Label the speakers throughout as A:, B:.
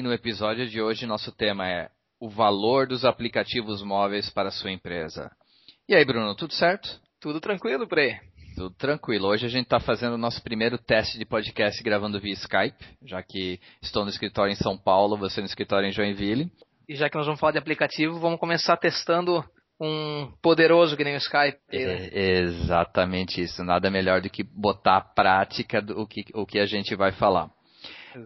A: e no episódio de hoje nosso tema é o valor dos aplicativos móveis para a sua empresa. E aí, Bruno, tudo certo?
B: Tudo tranquilo aí.
A: Tudo tranquilo. Hoje a gente está fazendo o nosso primeiro teste de podcast gravando via Skype, já que estou no escritório em São Paulo, você no escritório em Joinville.
B: E já que nós vamos falar de aplicativo, vamos começar testando um poderoso que nem o Skype.
A: Né? É, exatamente isso. Nada melhor do que botar à prática o que, o que a gente vai falar.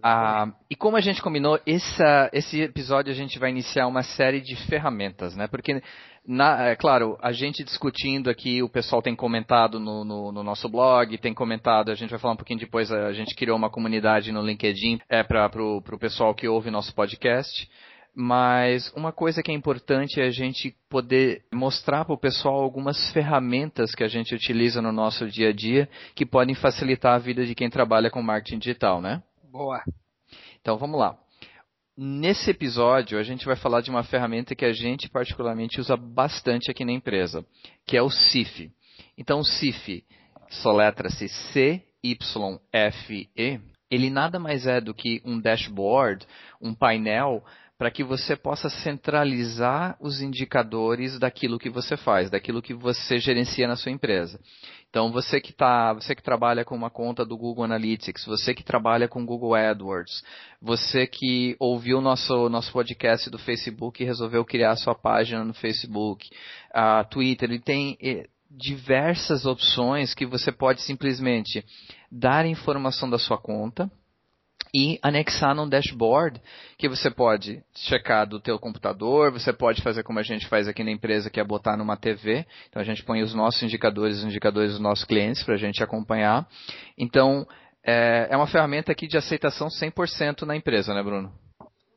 A: Ah, e como a gente combinou, essa, esse episódio a gente vai iniciar uma série de ferramentas, né? Porque, na, é claro, a gente discutindo aqui, o pessoal tem comentado no, no, no, nosso blog, tem comentado, a gente vai falar um pouquinho depois, a gente criou uma comunidade no LinkedIn é, para o pessoal que ouve nosso podcast. Mas uma coisa que é importante é a gente poder mostrar para o pessoal algumas ferramentas que a gente utiliza no nosso dia a dia que podem facilitar a vida de quem trabalha com marketing digital, né?
B: Boa.
A: Então vamos lá. Nesse episódio, a gente vai falar de uma ferramenta que a gente particularmente usa bastante aqui na empresa, que é o CIF. Então, o CIF soletra-se C-Y-F-E. Ele nada mais é do que um dashboard, um painel para que você possa centralizar os indicadores daquilo que você faz, daquilo que você gerencia na sua empresa. Então você que tá, você que trabalha com uma conta do Google Analytics, você que trabalha com Google AdWords, você que ouviu nosso nosso podcast do Facebook e resolveu criar sua página no Facebook, a Twitter, ele tem eh, diversas opções que você pode simplesmente dar informação da sua conta, e anexar num dashboard que você pode checar do teu computador, você pode fazer como a gente faz aqui na empresa, que é botar numa TV. Então a gente põe os nossos indicadores, os indicadores dos nossos clientes para a gente acompanhar. Então é, é uma ferramenta aqui de aceitação 100% na empresa, né, Bruno?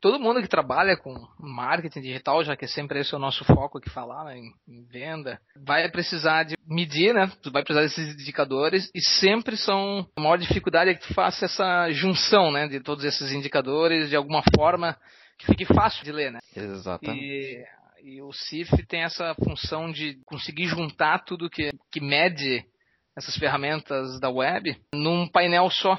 B: Todo mundo que trabalha com marketing digital, já que sempre esse é o nosso foco aqui falar, né, em, venda, vai precisar de medir, né? Tu vai precisar desses indicadores e sempre são a maior dificuldade é que tu faça essa junção, né, de todos esses indicadores de alguma forma que fique fácil de ler, né?
A: Exatamente.
B: E, e o CIF tem essa função de conseguir juntar tudo que, que mede essas ferramentas da web num painel só.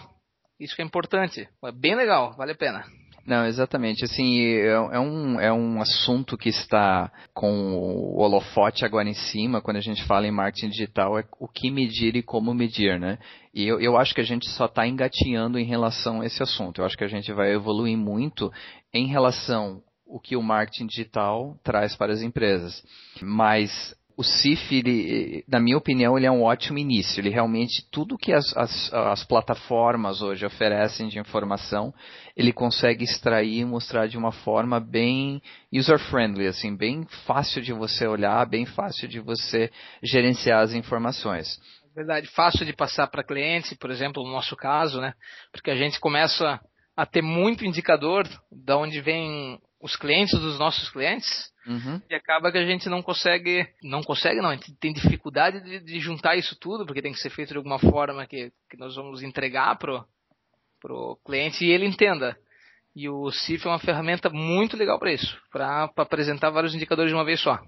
B: Isso que é importante. É bem legal, vale a pena.
A: Não, exatamente. Assim, é, é, um, é um assunto que está com o holofote agora em cima, quando a gente fala em marketing digital, é o que medir e como medir, né? E eu, eu acho que a gente só está engatinhando em relação a esse assunto. Eu acho que a gente vai evoluir muito em relação o que o marketing digital traz para as empresas. Mas o CIF, ele, na minha opinião, ele é um ótimo início. Ele realmente, tudo que as, as, as, plataformas hoje oferecem de informação, ele consegue extrair e mostrar de uma forma bem user-friendly, assim, bem fácil de você olhar, bem fácil de você gerenciar as informações.
B: Verdade, fácil de passar para clientes, por exemplo, no nosso caso, né? Porque a gente começa a ter muito indicador de onde vem os clientes dos nossos clientes uhum. e acaba que a gente não consegue, não consegue não, a gente tem dificuldade de, de, juntar isso tudo porque tem que ser feito de alguma forma que, que nós vamos entregar pro pro cliente e ele entenda. E o CIF é uma ferramenta muito legal para isso, para apresentar vários indicadores de uma vez só.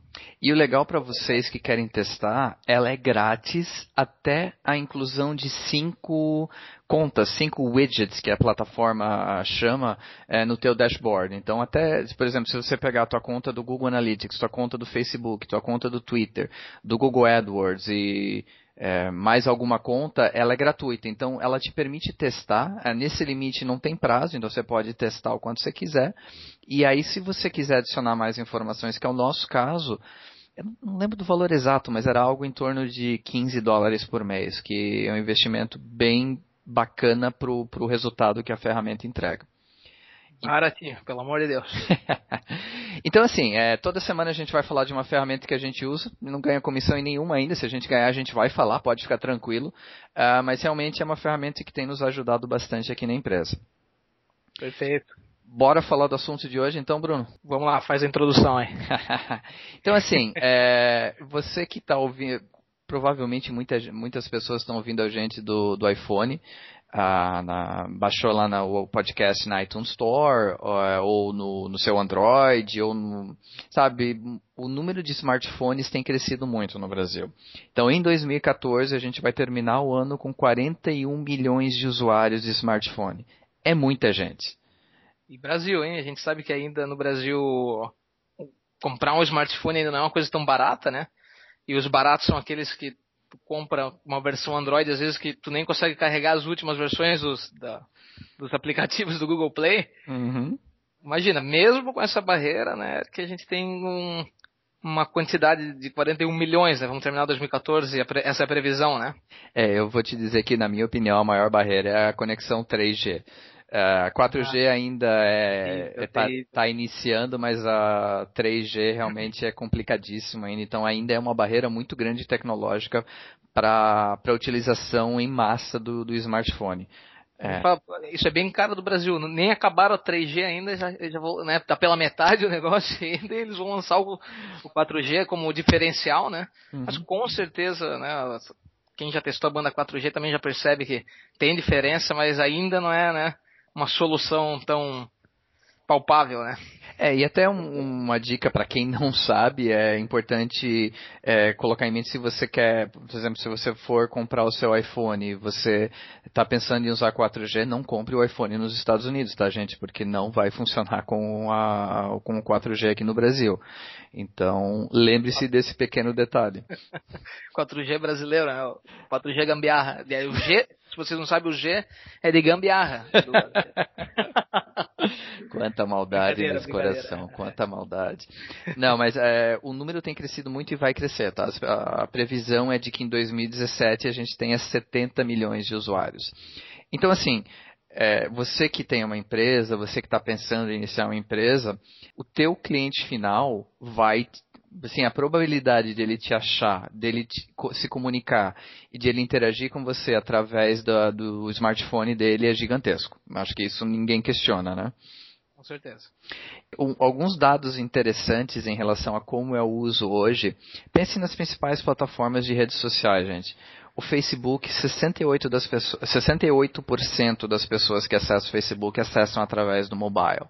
A: E o legal para vocês que querem testar, ela é grátis até a inclusão de cinco contas, cinco widgets que a plataforma chama é, no teu dashboard. Então até, por exemplo, se você pegar a tua conta do Google Analytics, tua conta do Facebook, tua conta do Twitter, do Google AdWords e é, mais alguma conta, ela é gratuita. Então, ela te permite testar. É, nesse limite não tem prazo, então você pode testar o quanto você quiser. E aí, se você quiser adicionar mais informações, que é o nosso caso, eu não lembro do valor exato, mas era algo em torno de 15 dólares por mês, que é um investimento bem bacana para o resultado que a ferramenta entrega.
B: Baratinho, pelo amor de Deus.
A: então, assim, é, toda semana a gente vai falar de uma ferramenta que a gente usa, não ganha comissão em nenhuma ainda, se a gente ganhar a gente vai falar, pode ficar tranquilo, uh, mas realmente é uma ferramenta que tem nos ajudado bastante aqui na empresa.
B: Perfeito.
A: Bora falar do assunto de hoje, então, Bruno?
B: Vamos lá, faz a introdução aí.
A: então, assim, é, você que está ouvindo, provavelmente muita, muitas pessoas estão ouvindo a gente do, do iPhone na, baixou lá no podcast na iTunes Store, ou, ou no, no, seu Android, ou no, sabe, o número de smartphones tem crescido muito no Brasil. Então, em 2014, a gente vai terminar o ano com 41 milhões de usuários de smartphone. É muita gente.
B: E Brasil, hein? A gente sabe que ainda no Brasil comprar um smartphone ainda não é uma coisa tão barata, né? E os baratos são aqueles que tu compra uma versão Android, às vezes que tu nem consegue carregar as últimas versões dos, da, dos aplicativos do Google Play.
A: Uhum.
B: Imagina, mesmo com essa barreira, né, que a gente tem um, uma quantidade de 41 milhões, né, vamos terminar 2014, essa é a previsão, né?
A: É, eu vou te dizer que, na minha opinião, a maior barreira é a conexão 3G. Uh, 4G ah, ainda é, está é, tá iniciando, mas a 3G realmente é complicadíssimo ainda, então ainda é uma barreira muito grande tecnológica para a utilização em massa do, do smartphone.
B: É. Isso é bem caro do Brasil. Nem acabaram a 3G ainda, já, já vou, né, tá pela metade o negócio ainda, eles vão lançar o, o 4G como diferencial, né? Uhum. Mas com certeza, né, quem já testou a banda 4G também já percebe que tem diferença, mas ainda não é, né? Uma solução tão palpável, né?
A: É, e até um, uma dica para quem não sabe, é importante é, colocar em mente se você quer, por exemplo, se você for comprar o seu iPhone e você está pensando em usar 4G, não compre o iPhone nos Estados Unidos, tá, gente? Porque não vai funcionar com, a, com o 4G aqui no Brasil. Então, lembre-se desse pequeno detalhe.
B: 4G brasileiro, né? 4G gambiarra. O G se vocês não sabem, o G é de gambiarra.
A: quanta maldade nesse coração, quanta maldade. Não, mas é, o número tem crescido muito e vai crescer, tá? A, a previsão é de que em 2017 a gente tenha 70 milhões de usuários. Então, assim, é, você que tem uma empresa, você que está pensando em iniciar uma empresa, o teu cliente final vai assim, a probabilidade dele te achar, dele te, se comunicar e de ele interagir com você através do, do smartphone dele é gigantesco. Acho que isso ninguém questiona, né?
B: Com certeza.
A: Alguns dados interessantes em relação a como é o uso hoje. Pense nas principais plataformas de redes sociais, gente. O Facebook, 68%, das pessoas, 68 das pessoas que acessam o Facebook acessam através do mobile.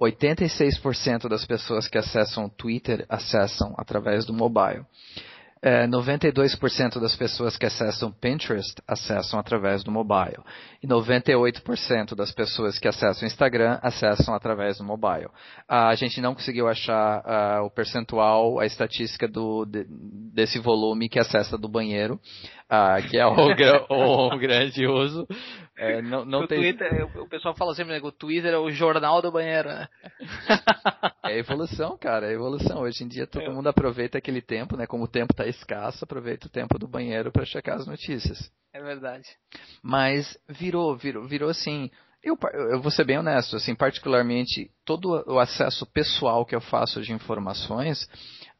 A: 86% das pessoas que acessam o Twitter acessam através do mobile. É, 92% das pessoas que acessam Pinterest acessam através do mobile. E 98% das pessoas que acessam Instagram acessam através do mobile. a gente não conseguiu achar uh, o percentual, a estatística do, de, desse volume que acessa do banheiro, uh, que é o, o, grande uso. É, não, não tem...
B: Twitter, o pessoal fala sempre né, que o Twitter é o jornal do banheiro, né?
A: É evolução, cara, é evolução. Hoje em dia todo é. mundo aproveita aquele tempo, né? Como o tempo está escasso, aproveita o tempo do banheiro para checar as notícias.
B: É verdade.
A: Mas virou, virou, virou assim. Eu, eu vou ser bem honesto, assim, particularmente todo o acesso pessoal que eu faço de informações,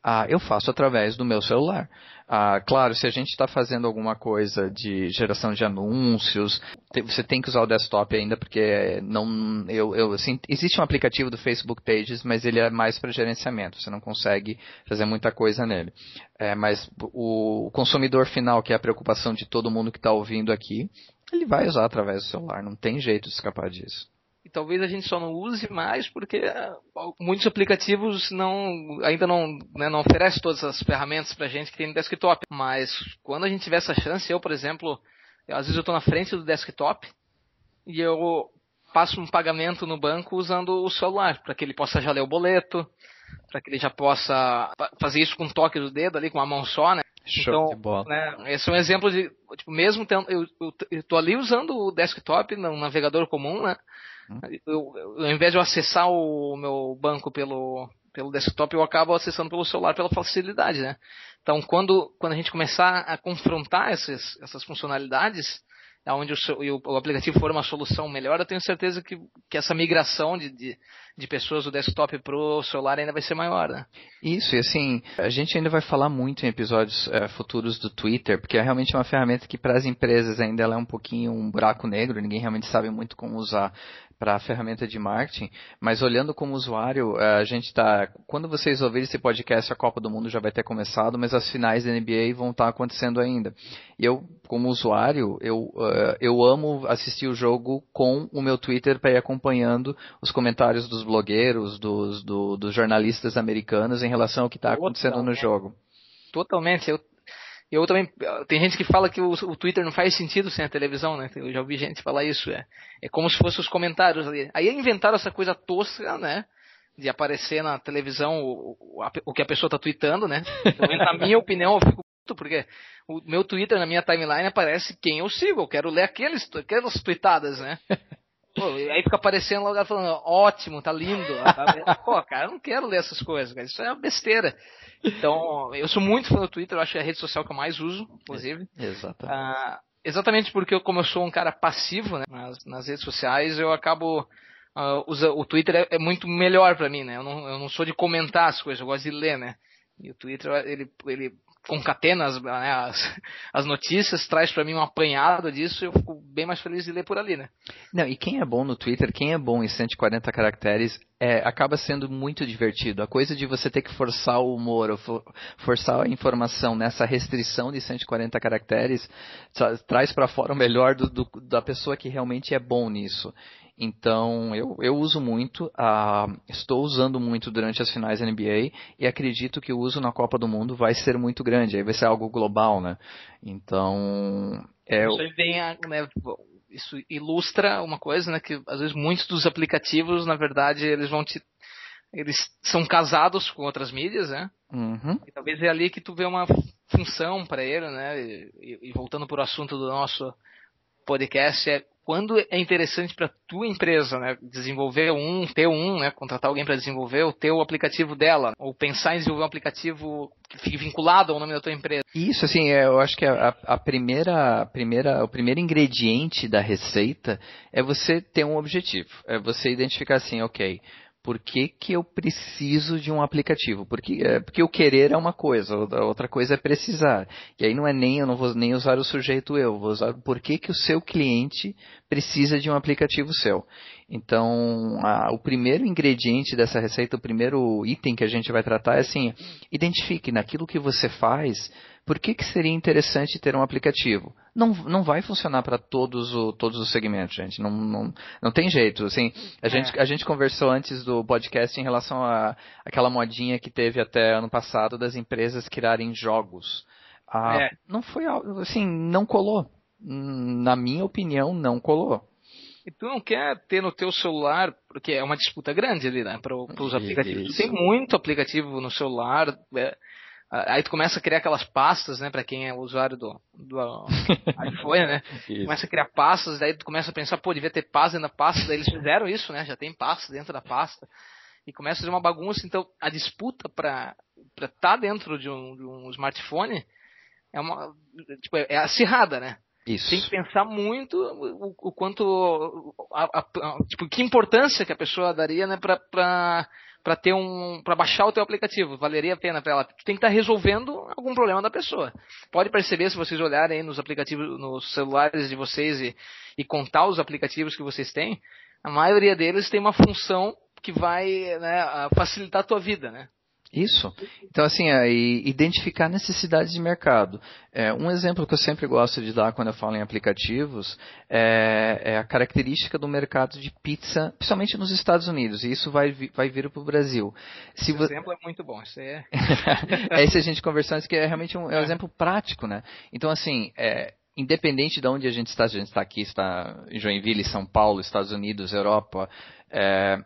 A: ah, eu faço através do meu celular. Ah, claro, se a gente está fazendo alguma coisa de geração de anúncios, você tem que usar o desktop ainda, porque não, eu, eu, assim, existe um aplicativo do Facebook Pages, mas ele é mais para gerenciamento, você não consegue fazer muita coisa nele. É, mas o, o consumidor final, que é a preocupação de todo mundo que está ouvindo aqui, ele vai usar através do celular, não tem jeito de escapar disso
B: e talvez a gente só não use mais porque ah, muitos aplicativos não ainda não, né, não oferecem todas as ferramentas para gente que tem no desktop. Mas quando a gente tiver essa chance, eu, por exemplo, eu, às vezes eu estou na frente do desktop e eu passo um pagamento no banco usando o celular para que ele possa já ler o boleto, para que ele já possa fazer isso com um toque do dedo ali com uma mão só, né?
A: Show então, de bola.
B: Né, esse é um exemplo de, tipo, mesmo tendo, eu, estou ali usando o desktop no navegador comum, né? Eu, eu, ao invés de eu acessar o meu banco pelo, pelo desktop, eu acabo acessando pelo celular pela facilidade, né? Então, quando, quando a gente começar a confrontar essas, essas funcionalidades, onde o, o, aplicativo for uma solução melhor, eu tenho certeza que, que essa migração de, de, de pessoas do desktop para o celular ainda vai ser maior. Né?
A: Isso, e assim, a gente ainda vai falar muito em episódios é, futuros do Twitter, porque é realmente uma ferramenta que para as empresas ainda é um pouquinho um buraco negro, ninguém realmente sabe muito como usar para a ferramenta de marketing, mas olhando como usuário, eh, a gente está. Quando vocês ouvirem esse podcast, a Copa do Mundo já vai ter começado, mas as finais da NBA vão estar tá acontecendo ainda. E eu, como usuário, eu, uh, eu amo assistir o jogo com o meu Twitter para ir acompanhando os comentários dos blogueiros, dos, do, dos jornalistas americanos em relação ao que está acontecendo no jogo.
B: Totalmente. Eu eu também. Tem gente que fala que o, o, Twitter não faz sentido sem a televisão, né? Eu já ouvi gente falar isso. É, é como se fossem os comentários ali. Aí inventaram essa coisa tosca, né? De aparecer na televisão o, o, a, o que a pessoa está tweetando, né? Na minha opinião, eu fico puto, porque o meu Twitter na minha timeline aparece quem eu sigo. Eu quero ler aqueles, aquelas tweetadas, né? Pô, aí fica aparecendo lá falando, ótimo, tá lindo. Pô, cara, eu não quero ler essas coisas, cara. Isso é uma besteira. Então, eu sou muito fã do Twitter, eu acho que é a rede social que eu mais uso, inclusive.
A: Exatamente. Uh,
B: exatamente porque, eu, como eu sou um cara passivo né, nas, nas redes sociais, eu acabo. Uh, usa, o Twitter é, é muito melhor para mim, né? Eu não, eu não sou de comentar as coisas, eu gosto de ler, né? E o Twitter, ele, ele concatena as, né, as, as, notícias, traz para mim um apanhado disso, eu fico bem mais feliz de ler por ali, né?
A: Não, e quem é bom no Twitter, quem é bom em 140 caracteres, é, acaba sendo muito divertido. A coisa de você ter que forçar o humor, forçar a informação nessa restrição de 140 caracteres, traz para fora o melhor do, do, da pessoa que realmente é bom nisso. Então, eu, eu uso muito, uh, estou usando muito durante as finais da NBA e acredito que o uso na Copa do Mundo vai ser muito grande, aí vai ser algo global, né? Então, é...
B: Isso, vem a, né, isso ilustra uma coisa, né, que às vezes muitos dos aplicativos, na verdade, eles vão te... Eles são casados com outras mídias, né?
A: Uhum.
B: E talvez é ali que tu vê uma função para ele, né? E, e voltando para o assunto do nosso podcast, é quando é interessante para tua empresa, né, desenvolver um, ter um, né, contratar alguém para desenvolver o teu aplicativo dela, ou pensar em desenvolver um aplicativo que fique vinculado ao nome da tua empresa.
A: Isso, assim, é, eu acho que a, a primeira, a primeira, o primeiro ingrediente da receita é você ter um objetivo, é você identificar assim, ok, por que, que eu preciso de um aplicativo? Porque, é, porque o querer é uma coisa, a outra coisa é precisar. E aí não é nem, eu não vou nem usar o sujeito eu, vou usar por que, que o seu cliente precisa de um aplicativo seu. Então, a, o primeiro ingrediente dessa receita, o primeiro item que a gente vai tratar é assim, identifique naquilo que você faz, por que, que seria interessante ter um aplicativo? Não, não vai funcionar para todos, todos os segmentos, gente. Não, não, não tem jeito. Assim, a, é. gente, a gente conversou antes do podcast em relação a aquela modinha que teve até ano passado das empresas criarem jogos. Ah, é. Não foi assim, não colou. Na minha opinião, não colou.
B: E tu não quer ter no teu celular, porque é uma disputa grande ali, né? Para os aplicativos. Tem muito aplicativo no celular. É, Aí tu começa a criar aquelas pastas, né, para quem é usuário do, do iPhone, né? Isso. Começa a criar pastas, daí tu começa a pensar, pô, devia ter pasta dentro da pasta, daí eles fizeram isso, né? Já tem pasta dentro da pasta. E começa a fazer uma bagunça, então a disputa para estar tá dentro de um, de um smartphone é uma tipo, é acirrada, né?
A: Isso.
B: Tem que pensar muito o, o quanto a, a, a, tipo que importância que a pessoa daria, né, para para ter um para baixar o teu aplicativo. Valeria a pena para ela. Tu tem que estar tá resolvendo algum problema da pessoa. Pode perceber se vocês olharem nos aplicativos, nos celulares de vocês e, e contar os aplicativos que vocês têm, a maioria deles tem uma função que vai né, facilitar a tua vida, né?
A: Isso. Então, assim, é, identificar necessidades de mercado. É, um exemplo que eu sempre gosto de dar quando eu falo em aplicativos é, é a característica do mercado de pizza, principalmente nos Estados Unidos, e isso vai, vai vir para o Brasil.
B: Se Esse exemplo é muito bom. Isso
A: é... é esse a gente conversando, isso que é realmente um, é um é. exemplo prático, né? Então, assim, é, independente de onde a gente está, a gente está aqui, está em Joinville, São Paulo, Estados Unidos, Europa, é,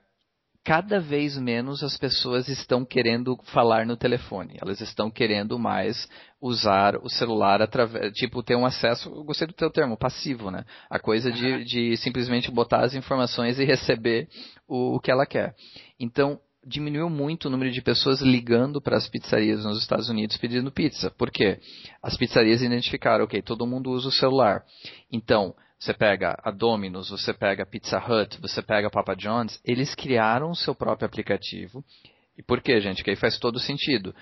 A: cada vez menos as pessoas estão querendo falar no telefone. Elas estão querendo mais usar o celular através, tipo, ter um acesso, eu gostei do teu termo, passivo, né? A coisa de, de simplesmente botar as informações e receber o, o que ela quer. Então, diminuiu muito o número de pessoas ligando para as pizzarias nos Estados Unidos pedindo pizza. Por quê? As pizzarias identificaram, ok, todo mundo usa o celular. Então, você pega a Domino's, você pega a Pizza Hut, você pega a Papa John's, eles criaram o seu próprio aplicativo. E por quê, gente? Que aí faz todo sentido.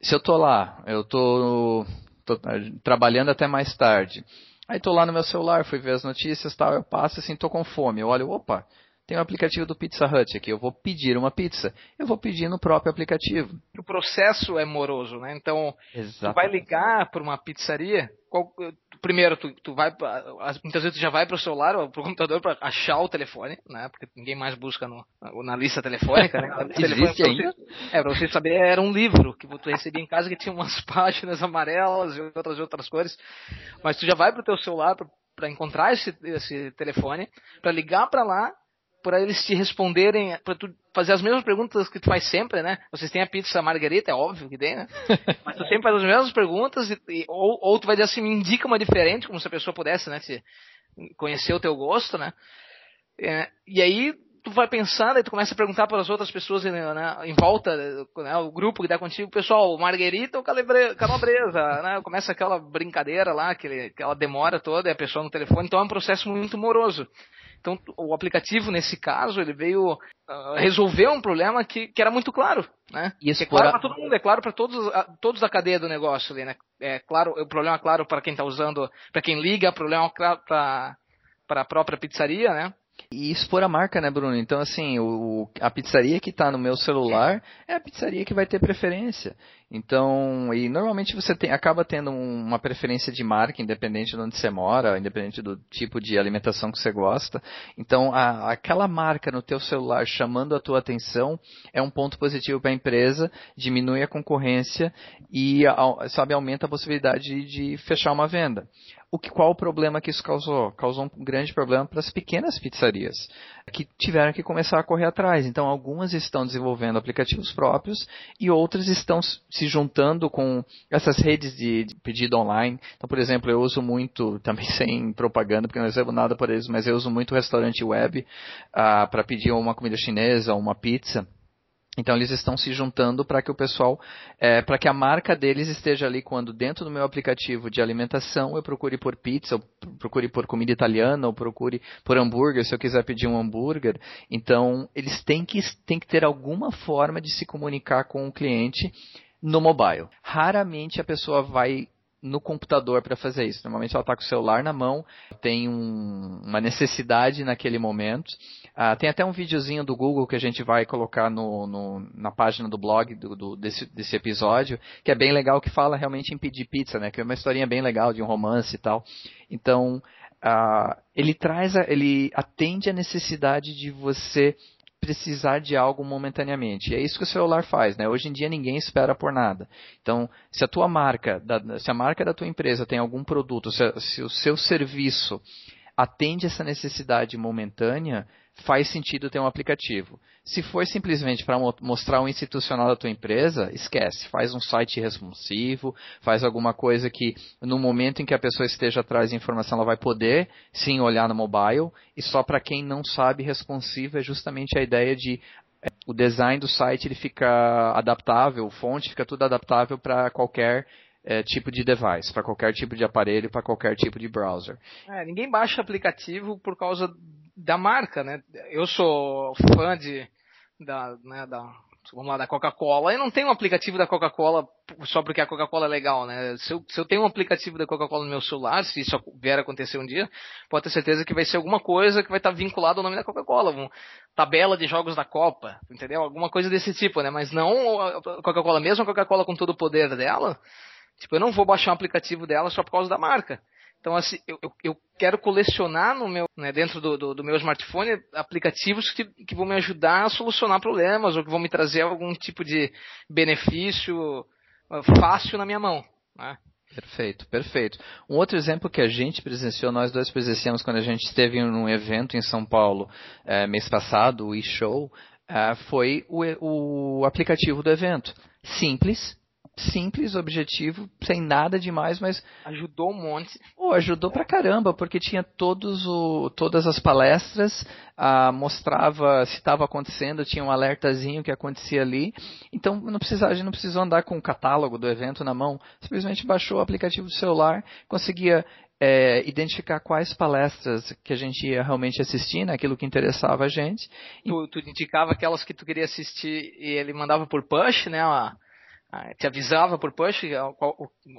A: Se eu tô lá, eu tô, tô trabalhando até mais tarde. Aí tô lá no meu celular, fui ver as notícias, tal, eu passo assim, tô com fome. Eu olho, opa, tem o aplicativo do Pizza Hut aqui, eu vou pedir uma pizza, eu vou pedir no próprio aplicativo.
B: O processo é moroso, né? Então, Exato. tu vai ligar para uma pizzaria, qual, primeiro, tu, tu vai, muitas vezes tu já vai para o celular ou para o computador para achar o telefone, né? Porque ninguém mais busca no, na lista telefônica, né?
A: Existe ainda?
B: É, para você saber, era um livro que tu recebia em casa que tinha umas páginas amarelas e outras outras cores. Mas tu já vai para o teu celular para encontrar esse, esse telefone, para ligar para lá para eles te responderem, para tu fazer as mesmas perguntas que tu faz sempre, né? Vocês têm a pizza margarita, é óbvio que tem, né? Mas tu sempre faz as mesmas perguntas, e, e, ou, ou tu vai dizer assim, me indica uma diferente, como se a pessoa pudesse, né? Se conhecer o teu gosto, né? É, e aí tu vai pensando, e tu começa a perguntar para as outras pessoas né, em volta, né, o grupo que está contigo, pessoal, marguerita ou calabresa, né? Começa aquela brincadeira lá, aquele, aquela demora toda, e a pessoa no telefone, então é um processo muito moroso. Então, o aplicativo, nesse caso, ele veio uh, resolver um problema que, que era muito claro. Né? Isso é claro para todo mundo, é claro para todos, todos da cadeia do negócio ali, né? É claro, o problema é claro para quem está usando, para quem liga, o problema é claro para a própria pizzaria, né?
A: E expor a marca, né, Bruno? Então, assim, o, a pizzaria que está no meu celular é a pizzaria que vai ter preferência. Então, e normalmente você tem, acaba tendo uma preferência de marca, independente de onde você mora, independente do tipo de alimentação que você gosta. Então, a, aquela marca no teu celular chamando a tua atenção é um ponto positivo para a empresa, diminui a concorrência e, sabe, aumenta a possibilidade de, de fechar uma venda. O que, qual o problema que isso causou? Causou um grande problema para as pequenas pizzarias, que tiveram que começar a correr atrás. Então, algumas estão desenvolvendo aplicativos próprios e outras estão se juntando com essas redes de, de pedido online. Então, por exemplo, eu uso muito, também sem propaganda, porque não recebo nada por eles, mas eu uso muito restaurante web uh, para pedir uma comida chinesa, uma pizza. Então eles estão se juntando para que o pessoal, é, para que a marca deles esteja ali quando dentro do meu aplicativo de alimentação eu procure por pizza, ou procure por comida italiana, ou procure por hambúrguer, se eu quiser pedir um hambúrguer. Então eles têm que, têm que ter alguma forma de se comunicar com o cliente no mobile. Raramente a pessoa vai no computador para fazer isso. Normalmente ela está com o celular na mão, tem um, uma necessidade naquele momento. Ah, tem até um videozinho do Google que a gente vai colocar no, no, na página do blog do, do, desse, desse, episódio, que é bem legal, que fala realmente em pedir pizza, né? Que é uma historinha bem legal de um romance e tal. Então, ah, ele traz, a, ele atende a necessidade de você precisar de algo momentaneamente. E é isso que o celular faz, né? Hoje em dia ninguém espera por nada. Então, se a tua marca, se a marca da tua empresa tem algum produto, se, o seu serviço atende essa necessidade momentânea, faz sentido ter um aplicativo. Se for simplesmente para mostrar o institucional da tua empresa, esquece. Faz um site responsivo, faz alguma coisa que no momento em que a pessoa esteja atrás de informação, ela vai poder sim olhar no mobile. E só para quem não sabe, responsivo é justamente a ideia de é, o design do site ele fica adaptável, fonte fica tudo adaptável para qualquer é, tipo de device, para qualquer tipo de aparelho, para qualquer tipo de browser.
B: É, ninguém baixa aplicativo por causa da marca, né? Eu sou fã de da, né, da vamos lá, da Coca-Cola. Eu não tenho um aplicativo da Coca-Cola só porque a Coca-Cola é legal, né? Se eu, se eu tenho um aplicativo da Coca-Cola no meu celular, se isso vier a acontecer um dia, pode ter certeza que vai ser alguma coisa que vai estar vinculado ao nome da Coca-Cola. Um, tabela de jogos da Copa, entendeu? Alguma coisa desse tipo, né? Mas não a Coca-Cola, mesmo a Coca-Cola com todo o poder dela, tipo, eu não vou baixar um aplicativo dela só por causa da marca. Então, assim, eu, eu quero colecionar no meu, né, dentro do, do, do, meu smartphone aplicativos que, que vão me ajudar a solucionar problemas ou que vão me trazer algum tipo de benefício ah, fácil na minha mão. Né?
A: Perfeito, perfeito. Um outro exemplo que a gente presenciou, nós dois presenciamos quando a gente esteve num evento em São Paulo é, mês passado, o e-show, é, foi o, o aplicativo do evento. Simples, simples, objetivo, sem nada demais, mas.
B: Ajudou um monte.
A: Oh, ajudou pra caramba, porque tinha todos o, todas as palestras, ah, mostrava se estava acontecendo, tinha um alertazinho que acontecia ali. Então não precisava, a gente não precisou andar com o catálogo do evento na mão, simplesmente baixou o aplicativo do celular, conseguia é, identificar quais palestras que a gente ia realmente assistir, né, aquilo que interessava a gente.
B: Tu, tu indicava aquelas que tu queria assistir e ele mandava por push, né? Te avisava por push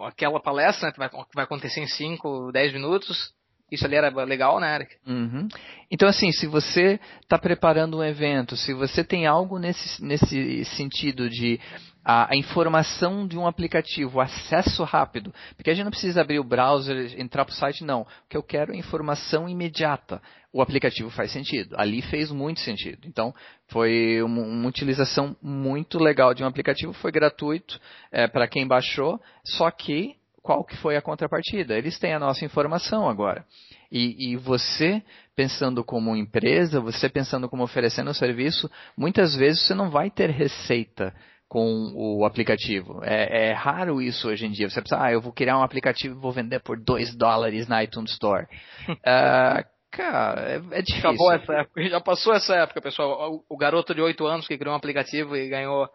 B: aquela palestra né, que vai, vai acontecer em 5, 10 minutos. isso ali era legal, né, Eric?
A: Uhum. Então, assim, se você está preparando um evento, se você tem algo nesse, nesse sentido de a, a, informação de um aplicativo, acesso rápido, porque a gente não precisa abrir o browser, entrar para o site, não. O que eu quero é informação imediata. O aplicativo faz sentido. Ali fez muito sentido. Então, foi uma, uma utilização muito legal de um aplicativo, foi gratuito é, para quem baixou, só que qual que foi a contrapartida? Eles têm a nossa informação agora. E, e, você, pensando como empresa, você pensando como oferecendo o serviço, muitas vezes você não vai ter receita com o aplicativo. É, é, raro isso hoje em dia. Você pensa, ah, eu vou criar um aplicativo e vou vender por 2 dólares na iTunes Store. uh, cara, é, é, difícil.
B: Acabou essa época, já passou essa época, pessoal. O, o garoto de 8 anos que criou um aplicativo e ganhou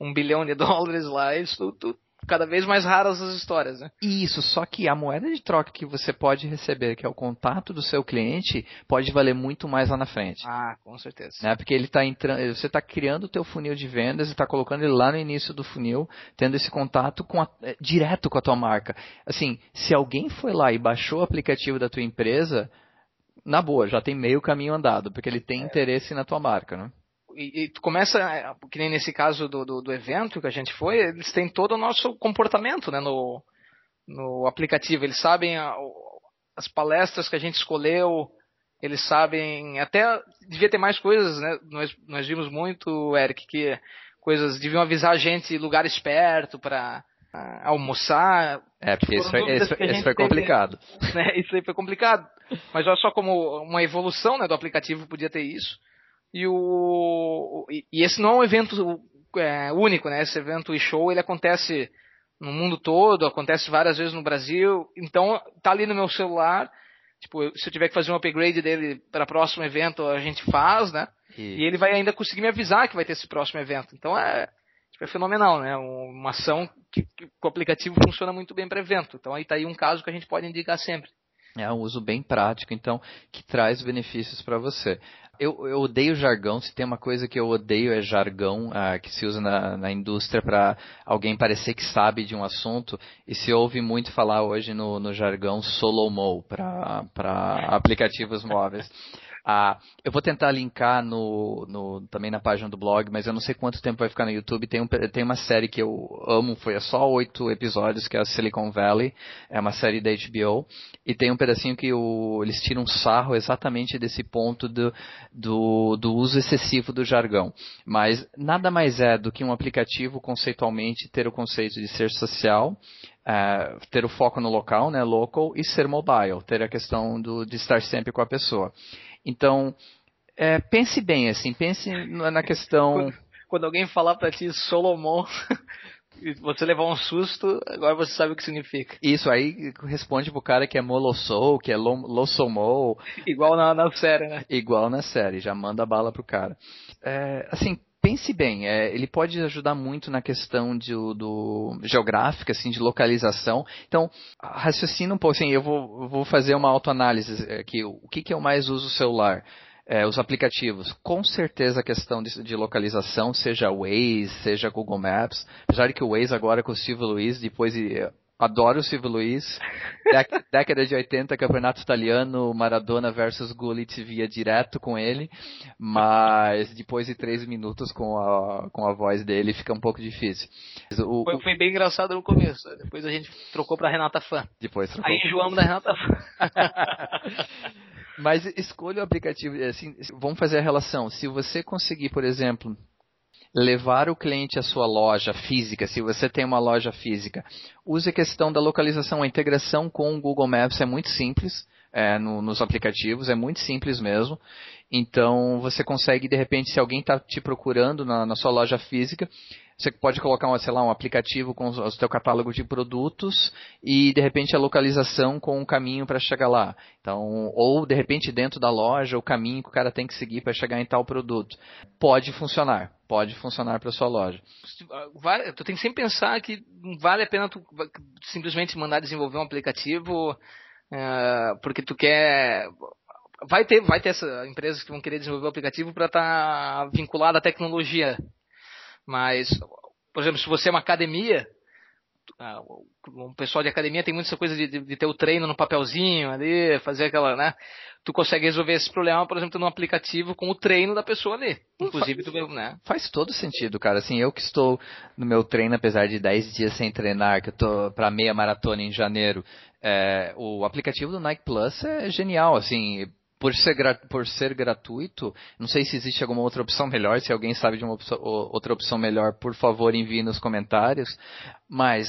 B: um bilhão de dólares lá, isso tudo cada vez mais raras as histórias, né?
A: Isso, só que a moeda de troca que você pode receber, que é o contato do seu cliente, pode valer muito mais lá na frente.
B: Ah, com certeza.
A: Né? Porque ele tá entrando, você está criando o teu funil de vendas e está colocando ele lá no início do funil, tendo esse contato com a, é, direto com a tua marca. Assim, se alguém foi lá e baixou o aplicativo da tua empresa, na boa, já tem meio caminho andado, porque ele tem é. interesse na tua marca, né?
B: E, e, tu começa, é, que nem nesse caso do, do, do, evento que a gente foi, eles têm todo o nosso comportamento né, no, no aplicativo. Eles sabem a, as palestras que a gente escolheu, eles sabem, até devia ter mais coisas, né? Nós, nós vimos muito, Eric, que coisas deviam avisar a gente lugares perto para uh, almoçar.
A: É, porque isso, foi, isso, isso foi complicado.
B: Teve, né? Isso aí foi complicado. Mas olha só como uma evolução né, do aplicativo podia ter isso. E, o, e esse não é um evento é, único, né? Esse evento e show ele acontece no mundo todo, acontece várias vezes no Brasil. Então tá ali no meu celular. Tipo, se eu tiver que fazer um upgrade dele para o próximo evento, a gente faz, né? E... e... ele vai ainda conseguir me avisar que vai ter esse próximo evento. Então é, tipo, é fenomenal, né? Uma ação que, que o aplicativo funciona muito bem para evento. Então aí tá aí um caso que a gente pode indicar sempre.
A: É um uso bem prático, então, que traz benefícios para você. Eu, eu, odeio jargão. Se tem uma coisa que eu odeio é jargão ah, que se usa na, na indústria para alguém parecer que sabe de um assunto. E se ouve muito falar hoje no, no jargão solo-mo para aplicativos móveis. Ah, eu vou tentar linkar no, no, também na página do blog, mas eu não sei quanto tempo vai ficar no YouTube. Tem, um, tem uma série que eu amo, foi só oito episódios, que é a Silicon Valley, é uma série da HBO, e tem um pedacinho que o, eles tiram sarro exatamente desse ponto do, do, do uso excessivo do jargão. Mas nada mais é do que um aplicativo conceitualmente ter o conceito de ser social, Uh, ter o foco no local, né, local, e ser mobile, ter a questão do, de estar sempre com a pessoa. Então, é, pense bem, assim, pense na questão.
B: Quando, quando alguém falar para ti Solomon, e você levar um susto, agora você sabe o que significa.
A: Isso, aí responde pro cara que é Molossou, que é Lossomou.
B: Igual na, na série, né?
A: Igual na série, já manda bala pro cara. É, assim, pense bem, é, ele pode ajudar muito na questão de, do geográfica, assim, de localização. Então, raciocina um pouco, assim, eu vou, vou fazer uma autoanálise aqui. O que, que eu mais uso o celular? É, os aplicativos, com certeza a questão de, de, localização, seja Waze, seja Google Maps, apesar de que o Waze agora com o Silvio Luiz, depois Adoro o Silvio Luiz. Década de 80, campeonato italiano, Maradona versus Gullit via direto com ele. Mas depois de três minutos com a, com a voz dele fica um pouco difícil.
B: O, foi, foi, bem engraçado no começo. Depois a gente trocou pra Renata Fã.
A: Depois trocou.
B: Aí enjoamos da Renata Fã.
A: Mas escolha o aplicativo. Assim, vamos fazer a relação. Se você conseguir, por exemplo, levar o cliente à sua loja física, se você tem uma loja física, use a questão da localização, a integração com o Google Maps é muito simples. É, no, nos aplicativos, é muito simples mesmo. Então você consegue, de repente, se alguém está te procurando na, na, sua loja física, você pode colocar, um, sei lá, um aplicativo com o seu catálogo de produtos e de repente a localização com um caminho para chegar lá. Então, ou de repente dentro da loja o caminho que o cara tem que seguir para chegar em tal produto. Pode funcionar, pode funcionar para sua loja.
B: Tu tem que sempre pensar que não vale a pena tu simplesmente mandar desenvolver um aplicativo uh, porque tu quer vai ter vai ter essas empresas que vão querer desenvolver o aplicativo para estar tá vinculado à tecnologia mas, por exemplo, se você é uma academia, o pessoal de academia tem muita coisa de, de, de, ter o treino no papelzinho ali, fazer aquela, né? Tu consegue resolver esse problema, por exemplo, num aplicativo com o treino da pessoa ali. Inclusive,
A: faz,
B: tu, né?
A: Faz todo sentido, cara. Assim, eu que estou no meu treino, apesar de 10 dias sem treinar, que eu tô para meia maratona em janeiro, é, o aplicativo do Nike Plus é genial, assim, por ser, por ser gratuito, não sei se existe alguma outra opção melhor, se alguém sabe de uma opção, outra opção melhor, por favor envie nos comentários, mas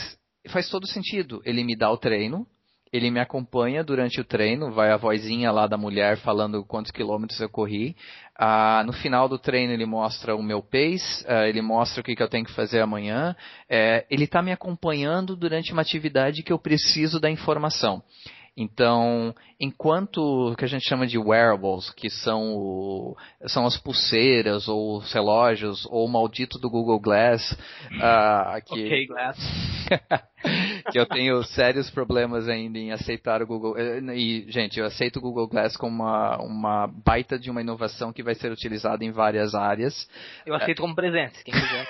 A: faz todo sentido. Ele me dá o treino, ele me acompanha durante o treino, vai a vozinha lá da mulher falando quantos quilômetros eu corri. Ah, no final do treino ele mostra o meu pace, ah, ele mostra o que, que, eu tenho que fazer amanhã. É, ele está me acompanhando durante uma atividade que eu preciso da informação. Então, enquanto que a gente chama de wearables, que são, o, são as pulseiras ou os relógios ou o maldito do Google Glass, uh, que,
B: okay, Glass.
A: que eu tenho sérios problemas ainda em aceitar o Google. Eh, e, gente, eu aceito o Google Glass como uma, uma baita de uma inovação que vai ser utilizada em várias áreas.
B: Eu aceito como presente. Quem quiser,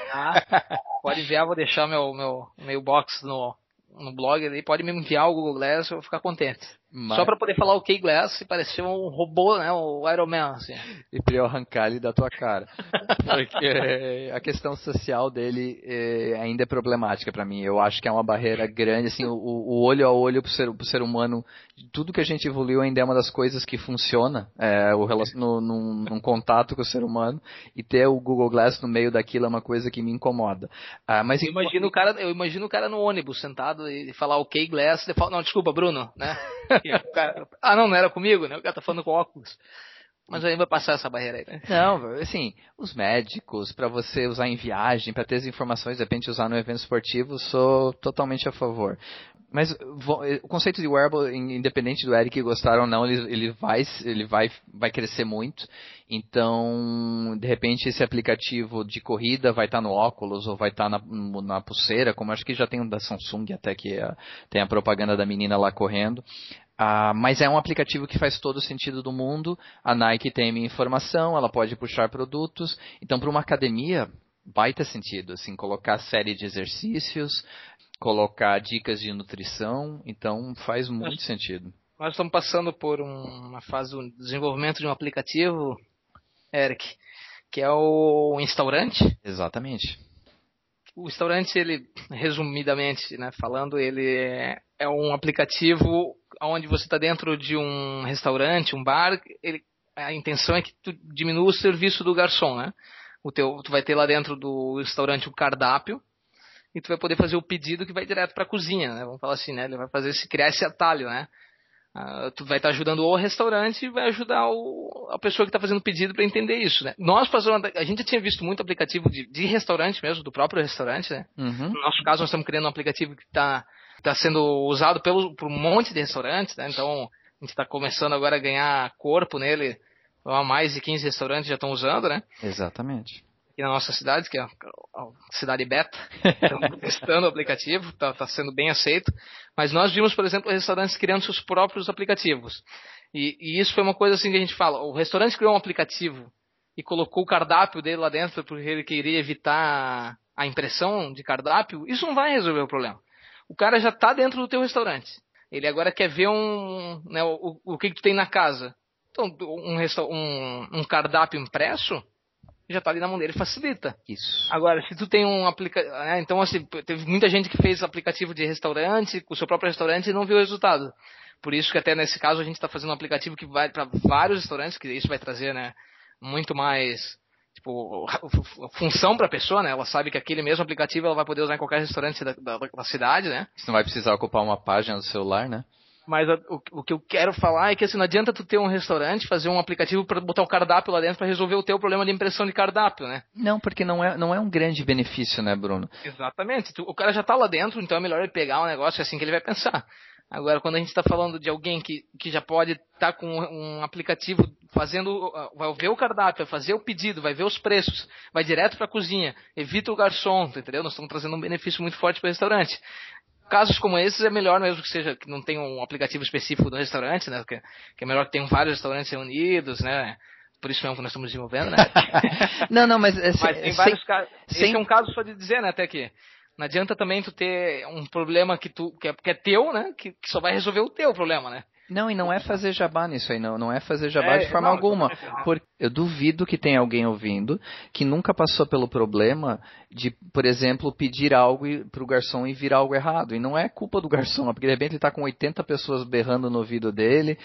B: pode enviar, vou deixar meu, meu, meu box no, no blog ali, pode me enviar o Google Glass, eu vou ficar contente. Mas... Só para poder falar o okay Glass e parecer um robô, né, o Iron Man, assim.
A: E pra eu arrancar ele da tua cara. Porque a questão social dele é, ainda é problemática para mim. Eu acho que é uma barreira grande, assim, o, o olho a olho pro ser, pro ser humano, tudo que a gente evoluiu ainda é uma das coisas que funciona, é, o, no, num, num, contato com o ser humano, e ter o Google Glass no meio daquilo é uma coisa que me incomoda. Ah, mas
B: eu imagino o cara, eu imagino o cara no ônibus sentado e falar ok Glass, e fala, não, desculpa, Bruno, né? Cara, ah, não, não era comigo, né? O cara tá falando com óculos. Mas aí vai passar essa barreira aí, né?
A: Não, assim, os médicos, para você usar em viagem, para ter as informações, de repente usar no evento esportivo, sou totalmente a favor. Mas o conceito de wearable, independente do Eric gostar ou não, ele, ele, vai, ele vai, vai crescer muito. Então, de repente, esse aplicativo de corrida vai estar no óculos ou vai estar na, na pulseira, como acho que já tem um da Samsung até que a, tem a propaganda da menina lá correndo. Ah, mas é um aplicativo que faz todo o sentido do mundo. A Nike tem minha informação, ela pode puxar produtos. Então, para uma academia, baita sentido, assim, colocar série de exercícios, colocar dicas de nutrição, então faz muito nós, sentido.
B: Nós estamos passando por uma fase do desenvolvimento de um aplicativo, Eric, que é o Instaurante.
A: Exatamente.
B: O Instaurante, ele, resumidamente, né, falando, ele é, é um aplicativo onde você está dentro de um restaurante, um bar, ele, a intenção é que tu diminua o serviço do garçom, né? O teu, tu vai ter lá dentro do restaurante o cardápio, e tu vai poder fazer o pedido que vai direto para a cozinha, né? Vamos falar assim, né? Ele vai fazer se criar esse atalho, né? Uh, tu vai estar tá ajudando o restaurante e vai ajudar o, a pessoa que está fazendo o pedido para entender isso, né? Nós fazemos, a gente já tinha visto muito aplicativo de, de restaurante mesmo, do próprio restaurante, né? Uhum. No nosso caso, nós estamos criando um aplicativo que está tá sendo usado pelo, por um monte de restaurantes, né? Então, a gente está começando agora a ganhar corpo nele. Mais de 15 restaurantes já estão usando, né?
A: Exatamente
B: aqui na nossa cidade, que é a cidade beta, estamos testando o aplicativo, está tá sendo bem aceito. Mas nós vimos, por exemplo, restaurantes criando seus próprios aplicativos. E, e, isso foi uma coisa assim que a gente fala. O restaurante criou um aplicativo e colocou o cardápio dele lá dentro porque ele queria evitar a impressão de cardápio. Isso não vai resolver o problema. O cara já está dentro do teu restaurante. Ele agora quer ver um, né, o, o que, que tu tem na casa. Então, um, um, um cardápio impresso já está ali na mão dele, facilita.
A: Isso.
B: Agora, se tu tem um aplicativo. Né, então, assim, teve muita gente que fez aplicativo de restaurante, com o seu próprio restaurante e não viu o resultado. Por isso que até nesse caso a gente está fazendo um aplicativo que vai para vários restaurantes, que isso vai trazer, né, muito mais tipo, função para a pessoa, né? Ela sabe que aquele mesmo aplicativo ela vai poder usar em qualquer restaurante da, da, da cidade, né?
A: Você não vai precisar ocupar uma página do celular, né?
B: Mas a, o, o, que eu quero falar é que assim, não adianta tu ter um restaurante, fazer um aplicativo para botar o cardápio lá dentro para resolver o teu problema de impressão de cardápio, né?
A: Não, porque não é, não é um grande benefício, né, Bruno?
B: Exatamente. Tu, o cara já está lá dentro, então é melhor ele pegar o um negócio é assim que ele vai pensar. Agora, quando a gente está falando de alguém que, que já pode estar tá com um aplicativo fazendo, vai ver o cardápio, vai fazer o pedido, vai ver os preços, vai direto para a cozinha, evita o garçom, entendeu? Nós estamos trazendo um benefício muito forte para o restaurante casos como esses é melhor mesmo que seja que não tenha um aplicativo específico do restaurante, né? Que, que é melhor que tenham vários restaurantes reunidos, né? Por isso mesmo que nós estamos desenvolvendo, né?
A: não, não, mas,
B: é, mas tem vários casos. Sem... Esse é um caso só de dizer, né? Até que Não adianta também tu ter um problema que tu que é, que é teu, né? Que, que, só vai resolver o teu problema, né?
A: Não, e não é fazer jabá nisso aí, não. Não é fazer jabá é, de forma não, alguma. Porque eu duvido que tenha alguém ouvindo que nunca passou pelo problema de, por exemplo, pedir algo para o garçom e vir algo errado. E não é culpa do garçom, porque de repente ele está com 80 pessoas berrando no ouvido dele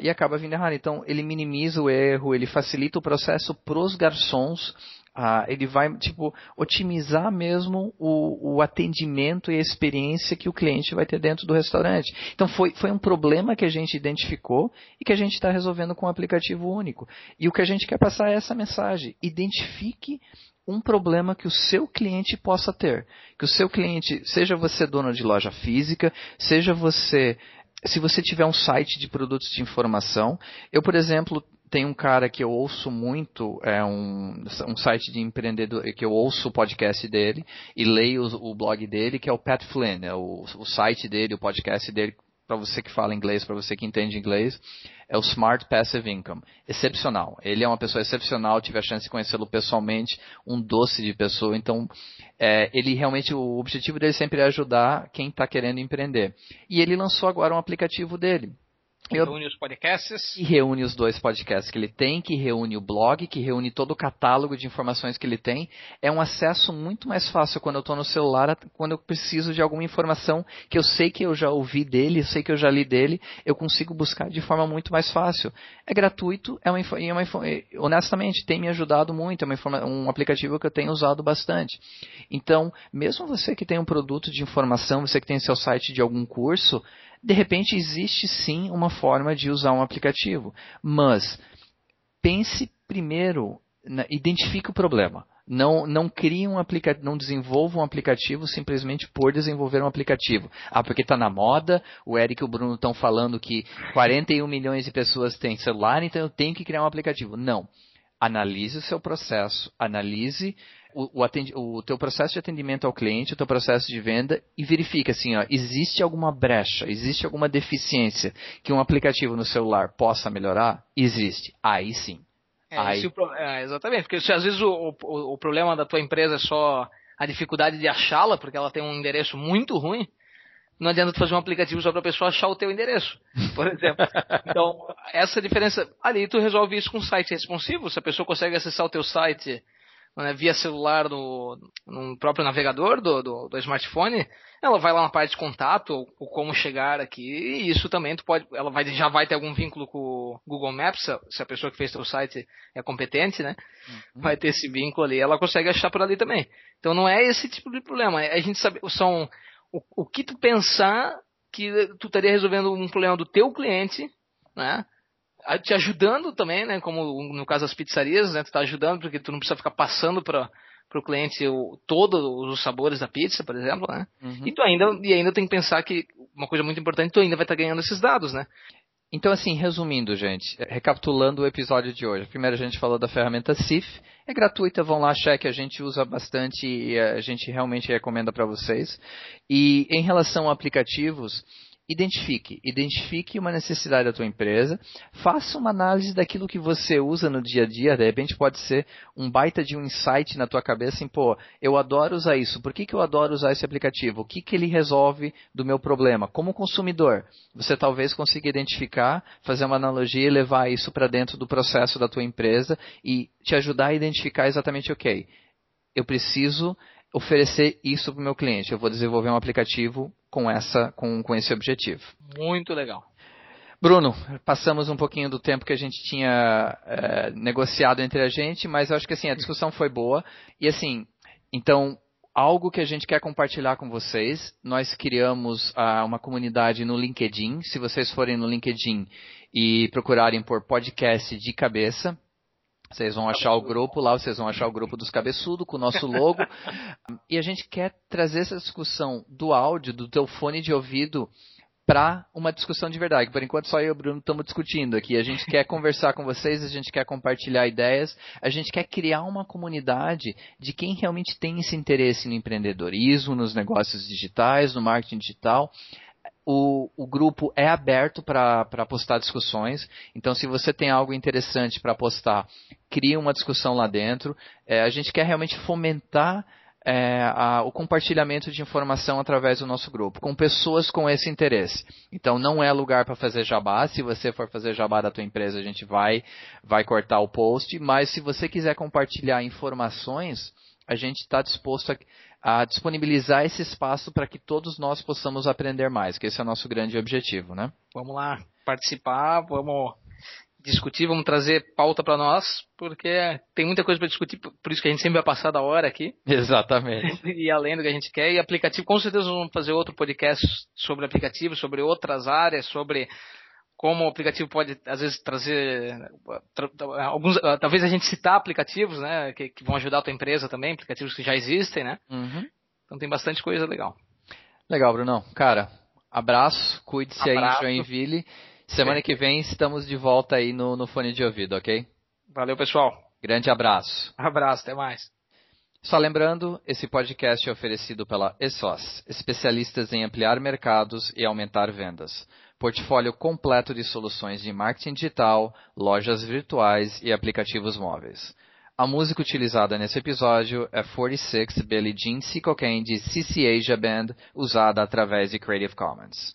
A: e acaba vindo errado. Então, ele minimiza o erro, ele facilita o processo para os garçons ah, ele vai tipo otimizar mesmo o, o, atendimento e a experiência que o cliente vai ter dentro do restaurante. Então foi, foi um problema que a gente identificou e que a gente está resolvendo com um aplicativo único. E o que a gente quer passar é essa mensagem: identifique um problema que o seu cliente possa ter. Que o seu cliente, seja você dono de loja física, seja você se você tiver um site de produtos de informação, eu, por exemplo, tem um cara que eu ouço muito, é um, um site de empreendedor, que eu ouço o podcast dele e leio o, o blog dele, que é o Pat Flynn, é o, o site dele, o podcast dele, para você que fala inglês, para você que entende inglês, é o Smart Passive Income. Excepcional. Ele é uma pessoa excepcional, tive a chance de conhecê-lo pessoalmente, um doce de pessoa. Então, é, ele realmente, o objetivo dele sempre é ajudar quem está querendo empreender. E ele lançou agora um aplicativo dele
B: que reúne os podcasts.
A: E reúne os dois podcasts que ele tem, que reúne o blog, que reúne todo o catálogo de informações que ele tem. É um acesso muito mais fácil quando eu estou no celular, quando eu preciso de alguma informação que eu sei que eu já ouvi dele, eu sei que eu já li dele, eu consigo buscar de forma muito mais fácil. É gratuito, é uma, é uma honestamente, tem me ajudado muito, é uma, um aplicativo que eu tenho usado bastante. Então, mesmo você que tem um produto de informação, você que tem seu site de algum curso, de repente existe sim uma forma de usar um aplicativo, mas pense primeiro, identifique o problema. Não, não crie um aplicativo, não desenvolva um aplicativo simplesmente por desenvolver um aplicativo. Ah, porque está na moda, o Eric e o Bruno estão falando que 41 milhões de pessoas têm celular, então eu tenho que criar um aplicativo. Não. Analise o seu processo, analise o, o, o, teu processo de atendimento ao cliente, o teu processo de venda e verifica assim, ó, existe alguma brecha, existe alguma deficiência que um aplicativo no celular possa melhorar? Existe. Aí sim.
B: É, Aí... O, é, exatamente, porque se às vezes o, o, o problema da tua empresa é só a dificuldade de achá-la, porque ela tem um endereço muito ruim, não adianta tu fazer um aplicativo só para a pessoa achar o teu endereço, por exemplo. Então, essa diferença, ali tu resolve isso com um site responsivo, se a pessoa consegue acessar o teu site né, via celular no, no próprio navegador do, do, do, smartphone, ela vai lá na parte de contato ou, ou, como chegar aqui e isso também tu pode, ela vai, já vai ter algum vínculo com o Google Maps se a pessoa que fez o site é competente, né? Uhum. Vai ter esse vínculo ali, ela consegue achar por ali também. Então não é esse tipo de problema, é a gente sabe são o, o que tu pensar que tu estaria resolvendo um problema do teu cliente, né? te ajudando também, né? Como no caso das pizzarias, né? Tu tá ajudando porque tu não precisa ficar passando para o cliente o, todos os sabores da pizza, por exemplo, né? Uhum. E tu ainda e ainda tem que pensar que uma coisa muito importante, tu ainda vai estar tá ganhando esses dados, né?
A: Então, assim, resumindo, gente, recapitulando o episódio de hoje. Primeiro a gente falou da ferramenta CIF, é gratuita, vão lá, cheque, a gente usa bastante e a gente realmente recomenda para vocês. E em relação a aplicativos, Identifique, identifique uma necessidade da tua empresa, faça uma análise daquilo que você usa no dia a dia, de repente pode ser um baita de um insight na tua cabeça, assim, pô, eu adoro usar isso, por que, que eu adoro usar esse aplicativo? O que, que ele resolve do meu problema? Como consumidor, você talvez consiga identificar, fazer uma analogia e levar isso para dentro do processo da tua empresa e te ajudar a identificar exatamente, ok, eu preciso oferecer isso para o meu cliente. Eu vou desenvolver um aplicativo com, essa, com, com esse objetivo.
B: Muito legal.
A: Bruno, passamos um pouquinho do tempo que a gente tinha é, negociado entre a gente, mas eu acho que assim, a discussão foi boa. E assim, então, algo que a gente quer compartilhar com vocês, nós criamos uh, uma comunidade no LinkedIn. Se vocês forem no LinkedIn e procurarem por podcast de cabeça, vocês vão achar o grupo lá, vocês vão achar o grupo dos cabeçudos com o nosso logo. e a gente quer trazer essa discussão do áudio, do teu fone de ouvido, para uma discussão de verdade. Por enquanto só eu e o Bruno estamos discutindo aqui. A gente quer conversar com vocês, a gente quer compartilhar ideias, a gente quer criar uma comunidade de quem realmente tem esse interesse no empreendedorismo, nos negócios digitais, no marketing digital o, o grupo é aberto para postar discussões. Então, se você tem algo interessante para postar, cria uma discussão lá dentro. É, a gente quer realmente fomentar é, a, o compartilhamento de informação através do nosso grupo, com pessoas com esse interesse. Então não é lugar para fazer jabá. Se você for fazer jabá da tua empresa, a gente vai, vai cortar o post. Mas se você quiser compartilhar informações, a gente está disposto a, a, disponibilizar esse espaço para que todos nós possamos aprender mais, que esse é o nosso grande objetivo, né?
B: Vamos lá participar, vamos discutir, vamos trazer pauta para nós, porque tem muita coisa para discutir, por isso que a gente sempre vai passar da hora aqui.
A: Exatamente.
B: e além do que a gente quer. E aplicativo, com certeza vamos fazer outro podcast sobre aplicativo, sobre outras áreas, sobre como o aplicativo pode, às vezes, trazer tra, alguns, talvez a gente citar aplicativos, né, que, que, vão ajudar a tua empresa também, aplicativos que já existem, né? Uhum. Então tem bastante coisa legal.
A: Legal, Brunão. Cara, abraço, cuide-se aí em Joinville. Semana que vem estamos de volta aí no, no fone de ouvido, ok?
B: Valeu, pessoal.
A: Grande abraço.
B: Abraço, até mais.
A: Só lembrando, esse podcast é oferecido pela ESOS, especialistas em ampliar mercados e aumentar vendas. Portfólio completo de soluções de marketing digital, lojas virtuais e aplicativos móveis. A música utilizada nesse episódio é 46 Billie Jean Sea Cocaine de CC Asia Band, usada através de Creative Commons.